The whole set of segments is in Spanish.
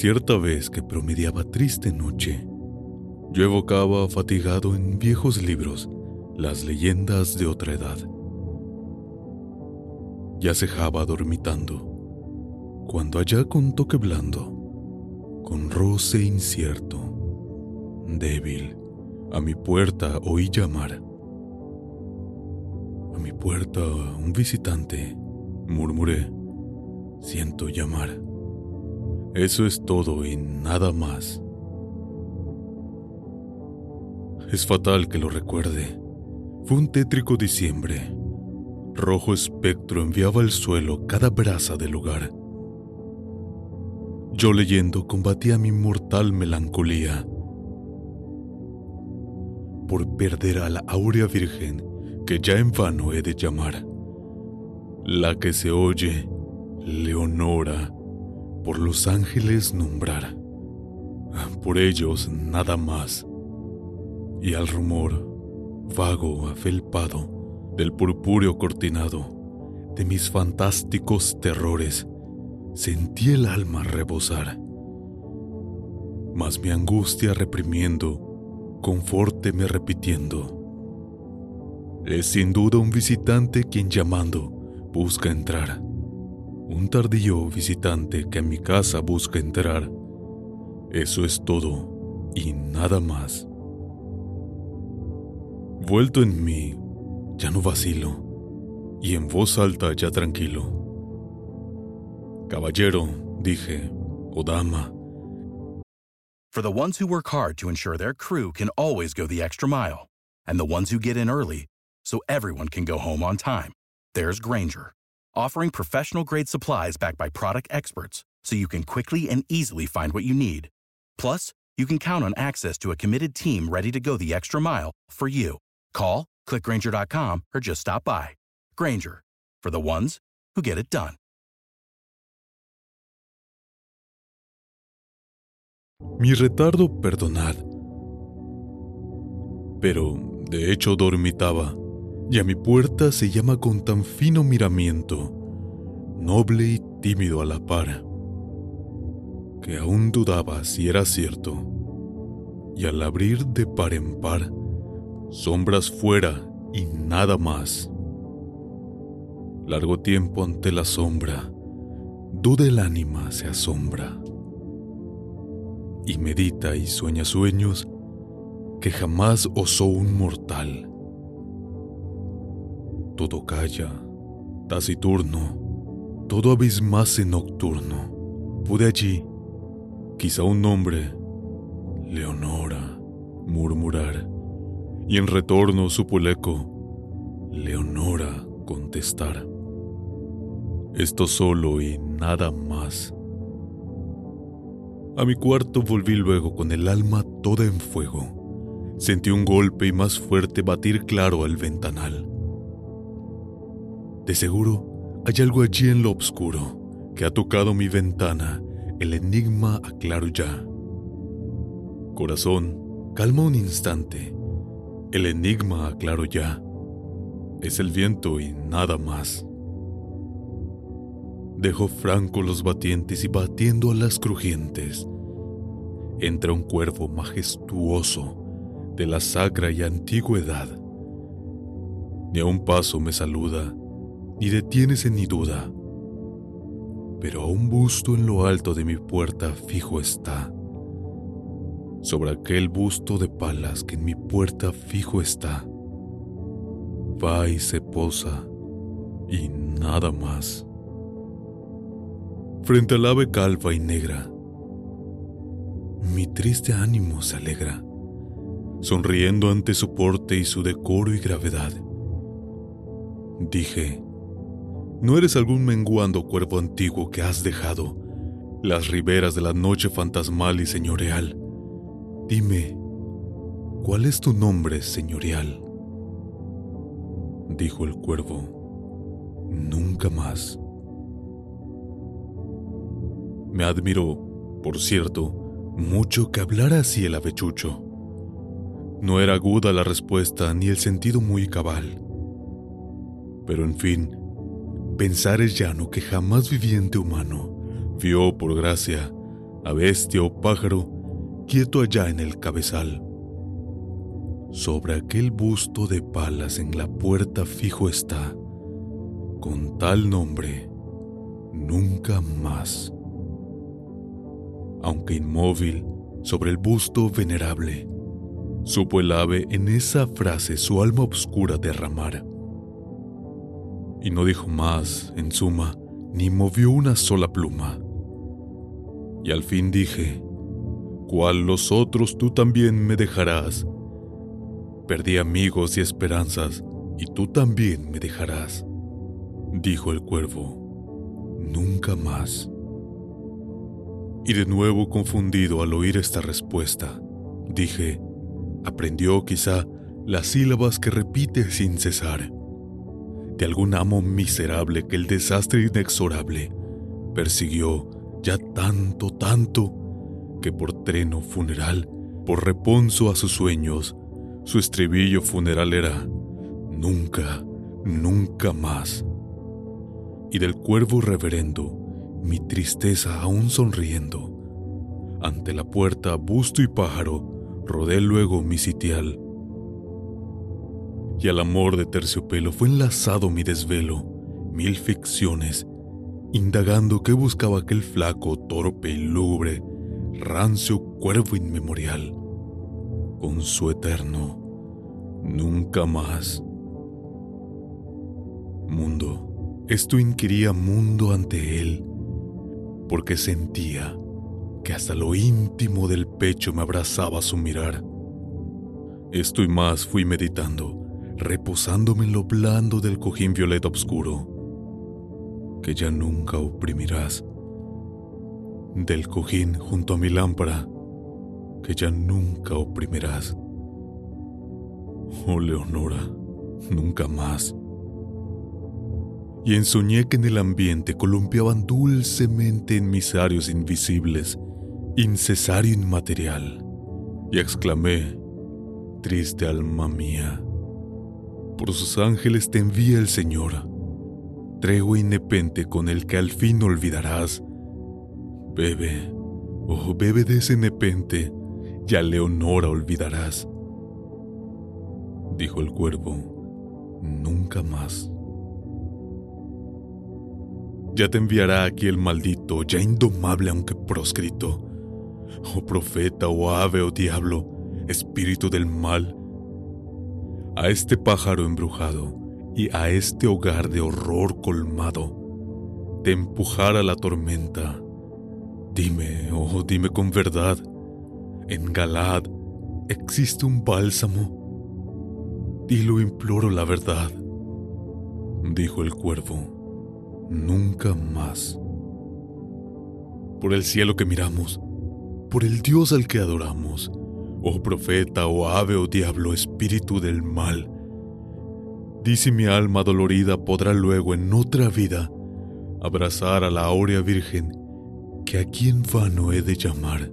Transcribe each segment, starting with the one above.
Cierta vez que promediaba triste noche, yo evocaba fatigado en viejos libros las leyendas de otra edad. Ya cejaba dormitando, cuando allá con toque blando, con roce incierto, débil, a mi puerta oí llamar. A mi puerta un visitante, murmuré, siento llamar. Eso es todo y nada más. Es fatal que lo recuerde. Fue un tétrico diciembre. Rojo espectro enviaba al suelo cada brasa del lugar. Yo leyendo combatía mi mortal melancolía por perder a la áurea virgen que ya en vano he de llamar. La que se oye, Leonora, por los ángeles nombrar. Por ellos nada más. Y al rumor, vago, afelpado, del purpúreo cortinado, de mis fantásticos terrores, sentí el alma rebosar. Mas mi angustia reprimiendo, confórteme repitiendo. Es sin duda un visitante quien llamando busca entrar. Un tardío visitante que en mi casa busca entrar. Eso es todo y nada más. Vuelto en mí, ya no vacilo, y en voz alta ya tranquilo. Caballero, dije, o dama. For the ones who work hard to ensure their crew can always go the extra mile, and the ones who get in early so everyone can go home on time, there's Granger, offering professional grade supplies backed by product experts so you can quickly and easily find what you need. Plus, you can count on access to a committed team ready to go the extra mile for you. Call, clickgranger.com, or just stop by. Granger, for the ones who get it done. Mi retardo perdonad. Pero, de hecho, dormitaba, y a mi puerta se llama con tan fino miramiento, noble y tímido a la par, que aún dudaba si era cierto, y al abrir de par en par, sombras fuera y nada más. Largo tiempo ante la sombra, duda el ánima se asombra y medita y sueña sueños que jamás osó un mortal. Todo calla, taciturno, todo abismase nocturno. Pude allí, quizá un nombre, Leonora, murmurar, y en retorno supo el eco, Leonora contestar. Esto solo y nada más. A mi cuarto volví luego con el alma toda en fuego. Sentí un golpe y más fuerte batir claro al ventanal. De seguro hay algo allí en lo oscuro que ha tocado mi ventana. El enigma aclaro ya. Corazón, calma un instante. El enigma aclaro ya. Es el viento y nada más. Dejo franco los batientes y batiendo a las crujientes. Entra un cuervo majestuoso de la sacra y antigüedad. Ni a un paso me saluda, ni detienes ni duda. Pero a un busto en lo alto de mi puerta fijo está. Sobre aquel busto de palas que en mi puerta fijo está. Va y se posa, y nada más frente al ave calva y negra. Mi triste ánimo se alegra, sonriendo ante su porte y su decoro y gravedad. Dije, ¿No eres algún menguando cuervo antiguo que has dejado las riberas de la noche fantasmal y señorial? Dime, ¿cuál es tu nombre, señorial? Dijo el cuervo, nunca más. Me admiró, por cierto, mucho que hablara así el avechucho. No era aguda la respuesta ni el sentido muy cabal. Pero en fin, pensar es llano que jamás viviente humano vio por gracia a bestia o pájaro quieto allá en el cabezal. Sobre aquel busto de palas en la puerta fijo está, con tal nombre, nunca más. Aunque inmóvil sobre el busto venerable, supo el ave en esa frase su alma oscura derramar y no dijo más, en suma, ni movió una sola pluma. Y al fin dije, cual los otros tú también me dejarás. Perdí amigos y esperanzas, y tú también me dejarás. Dijo el cuervo, nunca más. Y de nuevo confundido al oír esta respuesta, dije, aprendió quizá las sílabas que repite sin cesar de algún amo miserable que el desastre inexorable persiguió ya tanto, tanto, que por treno funeral, por reponso a sus sueños, su estribillo funeral era nunca, nunca más. Y del cuervo reverendo, mi tristeza aún sonriendo, ante la puerta busto y pájaro, rodé luego mi sitial y al amor de terciopelo fue enlazado mi desvelo, mil ficciones, indagando qué buscaba aquel flaco, torpe y lúgubre, rancio cuervo inmemorial, con su eterno nunca más. Mundo, esto inquiría mundo ante él, porque sentía que hasta lo íntimo del pecho me abrazaba su mirar. Esto y más fui meditando reposándome en lo blando del cojín violeta oscuro, que ya nunca oprimirás, del cojín junto a mi lámpara, que ya nunca oprimirás. Oh Leonora, nunca más. Y ensoñé que en el ambiente columpiaban dulcemente en mis arios invisibles, incesario inmaterial, y exclamé, triste alma mía, por sus ángeles te envía el Señor, tregua nepente con el que al fin olvidarás. Bebe, oh bebe de ese nepente, y a Leonora olvidarás. Dijo el cuervo, nunca más. Ya te enviará aquí el maldito, ya indomable aunque proscrito. Oh profeta, o oh ave, o oh diablo, espíritu del mal, a este pájaro embrujado y a este hogar de horror colmado, te empujara la tormenta. Dime, oh, dime con verdad, en Galad existe un bálsamo. Dilo imploro la verdad, dijo el cuervo, nunca más. Por el cielo que miramos, por el Dios al que adoramos, oh profeta, oh ave, oh diablo, espíritu del mal. Dice mi alma dolorida podrá luego en otra vida abrazar a la áurea virgen que aquí en vano he de llamar,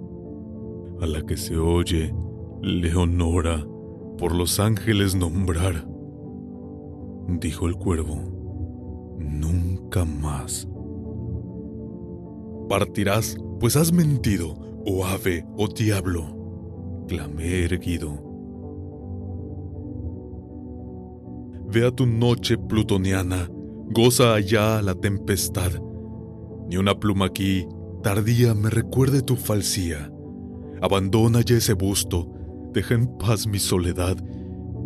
a la que se oye Leonora por los ángeles nombrar. Dijo el cuervo, nunca más. Partirás, pues has mentido, oh ave, oh diablo clamé erguido. Ve a tu noche plutoniana, goza allá la tempestad. Ni una pluma aquí, tardía, me recuerde tu falsía. Abandona ya ese busto, deja en paz mi soledad.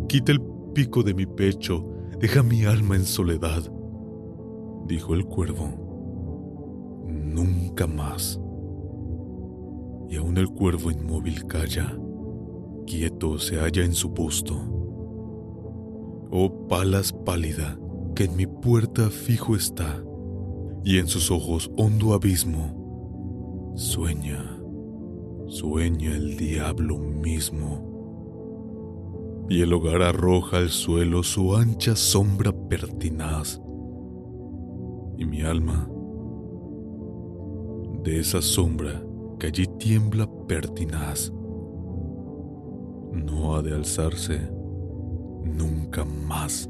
Quita el pico de mi pecho, deja mi alma en soledad. Dijo el cuervo. Nunca más. Y aún el cuervo inmóvil calla quieto se halla en su busto. Oh palas pálida, que en mi puerta fijo está, y en sus ojos hondo abismo, sueña, sueña el diablo mismo. Y el hogar arroja al suelo su ancha sombra pertinaz, y mi alma, de esa sombra que allí tiembla pertinaz, no ha de alzarse nunca más.